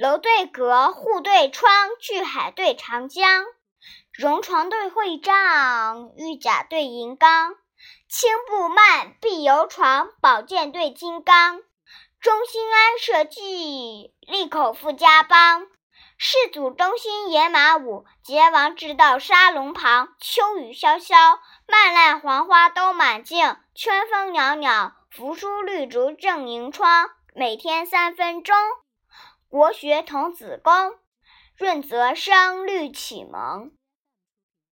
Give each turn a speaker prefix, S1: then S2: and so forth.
S1: 楼对阁，户对窗，巨海对长江。戎床对会帐，玉甲对银缸。青布幔，碧油床，宝剑对金刚。忠心安社稷，利口富家邦。世祖忠心野马舞，桀王治道沙龙旁。秋雨潇潇，漫烂黄花都满径。春风袅袅，扶疏绿竹正迎窗。每天三分钟，国学童子功，润泽声律启蒙。